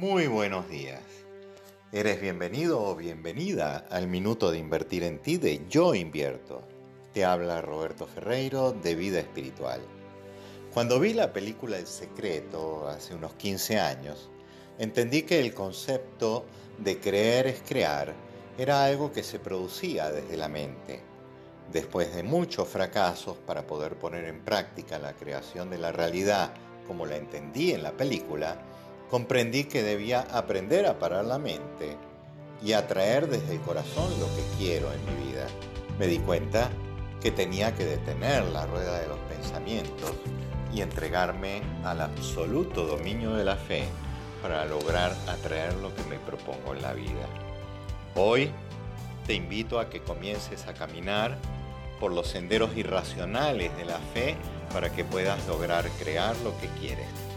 Muy buenos días. Eres bienvenido o bienvenida al minuto de invertir en ti de Yo Invierto. Te habla Roberto Ferreiro de Vida Espiritual. Cuando vi la película El Secreto hace unos 15 años, entendí que el concepto de creer es crear era algo que se producía desde la mente. Después de muchos fracasos para poder poner en práctica la creación de la realidad como la entendí en la película, comprendí que debía aprender a parar la mente y atraer desde el corazón lo que quiero en mi vida. Me di cuenta que tenía que detener la rueda de los pensamientos y entregarme al absoluto dominio de la fe para lograr atraer lo que me propongo en la vida. Hoy te invito a que comiences a caminar por los senderos irracionales de la fe para que puedas lograr crear lo que quieres.